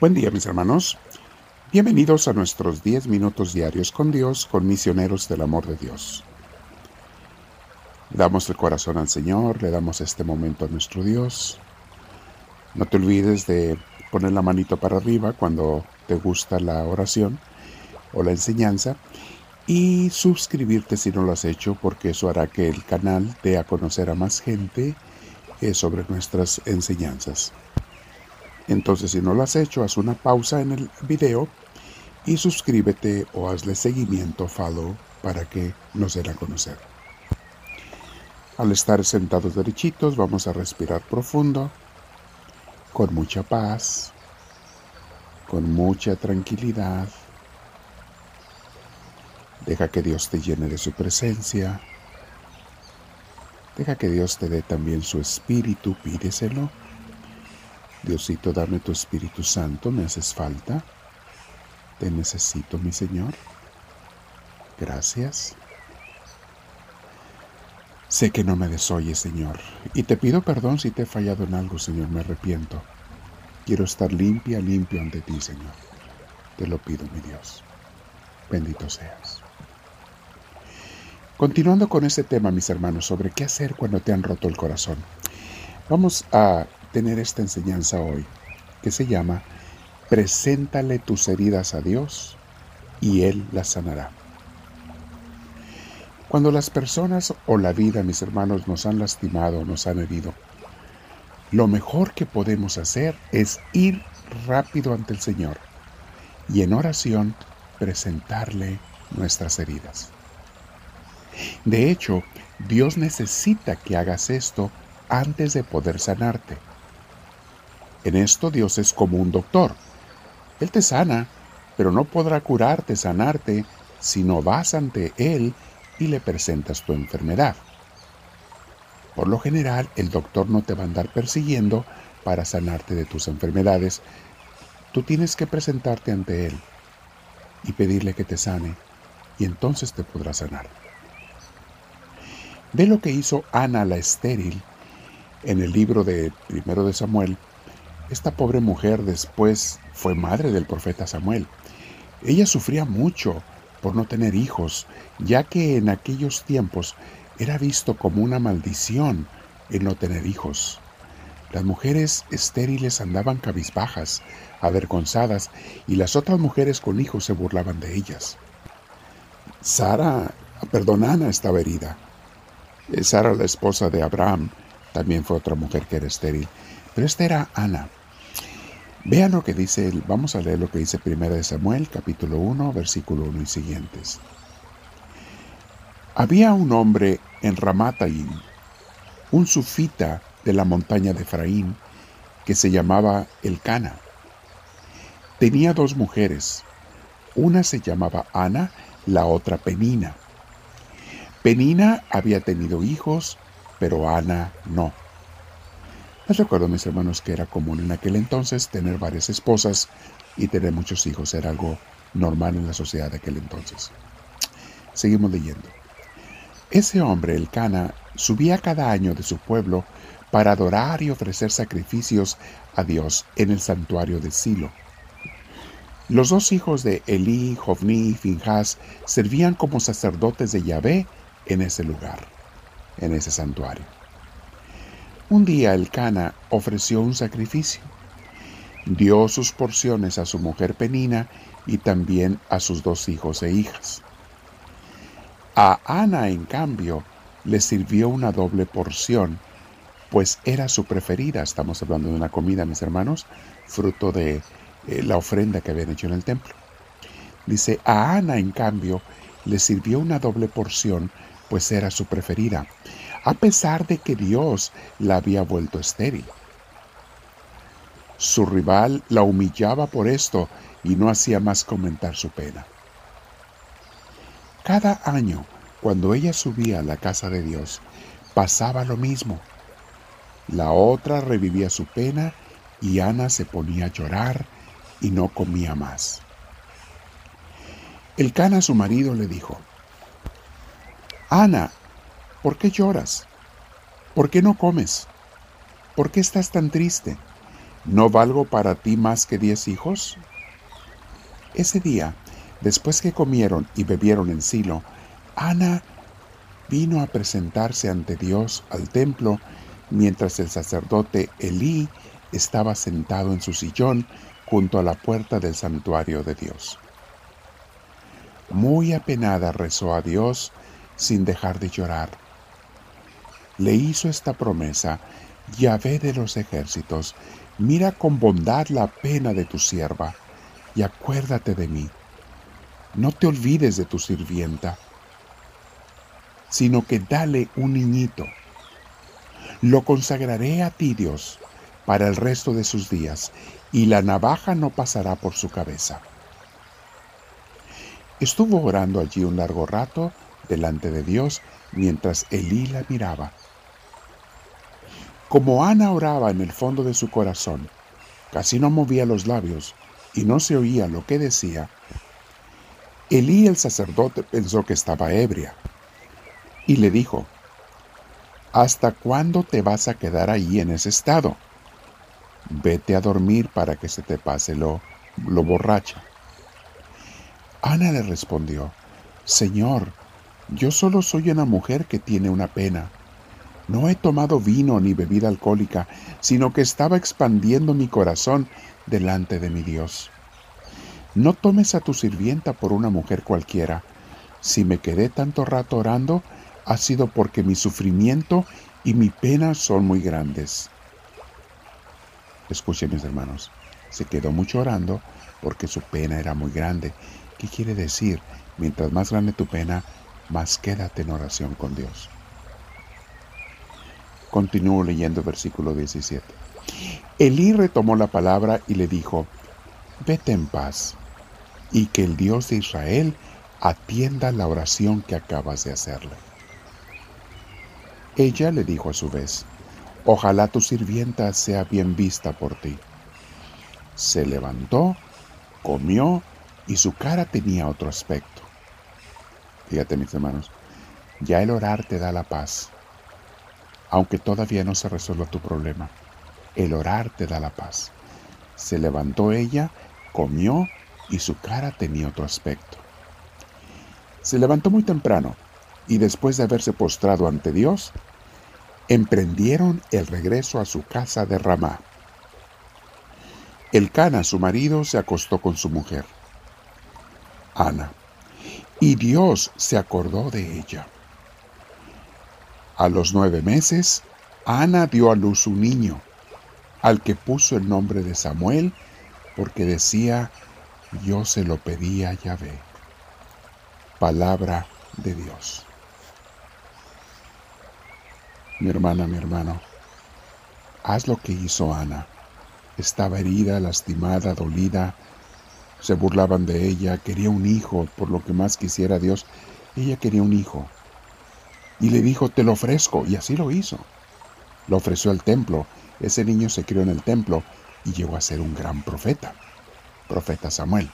Buen día mis hermanos. Bienvenidos a nuestros 10 minutos diarios con Dios, con misioneros del amor de Dios. Damos el corazón al Señor, le damos este momento a nuestro Dios. No te olvides de poner la manito para arriba cuando te gusta la oración o la enseñanza y suscribirte si no lo has hecho porque eso hará que el canal dé a conocer a más gente sobre nuestras enseñanzas. Entonces, si no lo has hecho, haz una pausa en el video y suscríbete o hazle seguimiento, follow, para que nos den a conocer. Al estar sentados derechitos, vamos a respirar profundo, con mucha paz, con mucha tranquilidad. Deja que Dios te llene de su presencia. Deja que Dios te dé también su espíritu, pídeselo. Diosito, dame tu Espíritu Santo, me haces falta. Te necesito, mi Señor. Gracias. Sé que no me desoyes, Señor, y te pido perdón si te he fallado en algo, Señor, me arrepiento. Quiero estar limpia, limpio ante ti, Señor. Te lo pido, mi Dios. Bendito seas. Continuando con este tema, mis hermanos, sobre qué hacer cuando te han roto el corazón. Vamos a tener esta enseñanza hoy, que se llama Preséntale tus heridas a Dios y Él las sanará. Cuando las personas o la vida, mis hermanos, nos han lastimado, nos han herido, lo mejor que podemos hacer es ir rápido ante el Señor y en oración presentarle nuestras heridas. De hecho, Dios necesita que hagas esto antes de poder sanarte. En esto Dios es como un doctor. Él te sana, pero no podrá curarte, sanarte, si no vas ante Él y le presentas tu enfermedad. Por lo general, el doctor no te va a andar persiguiendo para sanarte de tus enfermedades. Tú tienes que presentarte ante Él y pedirle que te sane, y entonces te podrá sanar. Ve lo que hizo Ana la estéril en el libro de Primero de Samuel, esta pobre mujer después fue madre del profeta Samuel. Ella sufría mucho por no tener hijos, ya que en aquellos tiempos era visto como una maldición el no tener hijos. Las mujeres estériles andaban cabizbajas, avergonzadas, y las otras mujeres con hijos se burlaban de ellas. Sara, perdón, Ana estaba herida. Eh, Sara, la esposa de Abraham, también fue otra mujer que era estéril, pero esta era Ana. Vean lo que dice, vamos a leer lo que dice 1 Samuel, capítulo 1, versículo 1 y siguientes. Había un hombre en Ramataim, un sufita de la montaña de Efraín, que se llamaba Elcana. Tenía dos mujeres, una se llamaba Ana, la otra Penina. Penina había tenido hijos, pero Ana no. Les recuerdo, mis hermanos, que era común en aquel entonces tener varias esposas y tener muchos hijos. Era algo normal en la sociedad de aquel entonces. Seguimos leyendo. Ese hombre, el Cana, subía cada año de su pueblo para adorar y ofrecer sacrificios a Dios en el santuario de Silo. Los dos hijos de Elí, Jovní y Finjas servían como sacerdotes de Yahvé en ese lugar, en ese santuario. Un día el Cana ofreció un sacrificio. Dio sus porciones a su mujer Penina y también a sus dos hijos e hijas. A Ana, en cambio, le sirvió una doble porción, pues era su preferida. Estamos hablando de una comida, mis hermanos, fruto de eh, la ofrenda que habían hecho en el templo. Dice, a Ana, en cambio, le sirvió una doble porción, pues era su preferida a pesar de que Dios la había vuelto estéril. Su rival la humillaba por esto y no hacía más comentar su pena. Cada año, cuando ella subía a la casa de Dios, pasaba lo mismo. La otra revivía su pena y Ana se ponía a llorar y no comía más. El cana su marido le dijo, Ana, ¿Por qué lloras? ¿Por qué no comes? ¿Por qué estás tan triste? ¿No valgo para ti más que diez hijos? Ese día, después que comieron y bebieron en Silo, Ana vino a presentarse ante Dios al templo mientras el sacerdote Elí estaba sentado en su sillón junto a la puerta del santuario de Dios. Muy apenada rezó a Dios sin dejar de llorar. Le hizo esta promesa, Yahvé de los ejércitos, mira con bondad la pena de tu sierva, y acuérdate de mí. No te olvides de tu sirvienta, sino que dale un niñito. Lo consagraré a ti, Dios, para el resto de sus días, y la navaja no pasará por su cabeza. Estuvo orando allí un largo rato delante de Dios mientras Elí la miraba. Como Ana oraba en el fondo de su corazón, casi no movía los labios y no se oía lo que decía, Elí el sacerdote pensó que estaba ebria y le dijo, ¿Hasta cuándo te vas a quedar ahí en ese estado? Vete a dormir para que se te pase lo, lo borracha. Ana le respondió, Señor, yo solo soy una mujer que tiene una pena. No he tomado vino ni bebida alcohólica, sino que estaba expandiendo mi corazón delante de mi Dios. No tomes a tu sirvienta por una mujer cualquiera. Si me quedé tanto rato orando, ha sido porque mi sufrimiento y mi pena son muy grandes. Escuchen mis hermanos, se quedó mucho orando porque su pena era muy grande ¿Qué quiere decir? Mientras más grande tu pena, más quédate en oración con Dios. Continúo leyendo versículo 17. Elí retomó la palabra y le dijo, vete en paz, y que el Dios de Israel atienda la oración que acabas de hacerle. Ella le dijo a su vez, ojalá tu sirvienta sea bien vista por ti. Se levantó, comió y su cara tenía otro aspecto. Fíjate mis hermanos, ya el orar te da la paz, aunque todavía no se resuelva tu problema. El orar te da la paz. Se levantó ella, comió y su cara tenía otro aspecto. Se levantó muy temprano y después de haberse postrado ante Dios, emprendieron el regreso a su casa de Ramá. El Cana, su marido, se acostó con su mujer Ana. Y Dios se acordó de ella. A los nueve meses, Ana dio a luz un niño, al que puso el nombre de Samuel, porque decía, yo se lo pedí a Yahvé. Palabra de Dios. Mi hermana, mi hermano, haz lo que hizo Ana. Estaba herida, lastimada, dolida, se burlaban de ella, quería un hijo, por lo que más quisiera Dios, ella quería un hijo. Y le dijo, te lo ofrezco, y así lo hizo. Lo ofreció al templo, ese niño se crió en el templo y llegó a ser un gran profeta, profeta Samuel.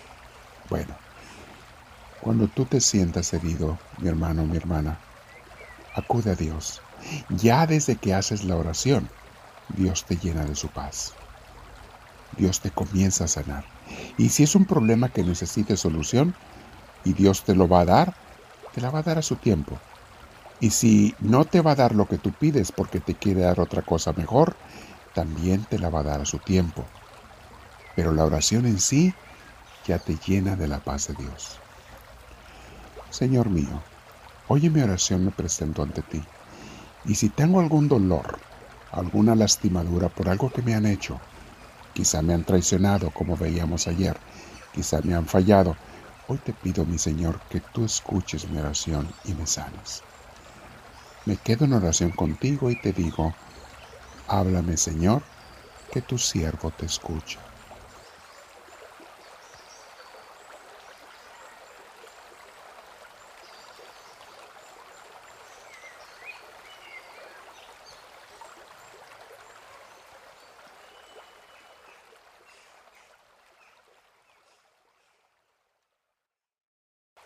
Bueno, cuando tú te sientas herido, mi hermano, mi hermana, acude a Dios. Ya desde que haces la oración, Dios te llena de su paz. Dios te comienza a sanar. Y si es un problema que necesite solución y Dios te lo va a dar, te la va a dar a su tiempo. Y si no te va a dar lo que tú pides porque te quiere dar otra cosa mejor, también te la va a dar a su tiempo. Pero la oración en sí ya te llena de la paz de Dios. Señor mío, oye mi oración, me presento ante ti. Y si tengo algún dolor, alguna lastimadura por algo que me han hecho, Quizá me han traicionado como veíamos ayer, quizá me han fallado. Hoy te pido, mi Señor, que tú escuches mi oración y me sanes. Me quedo en oración contigo y te digo, háblame, Señor, que tu siervo te escucha.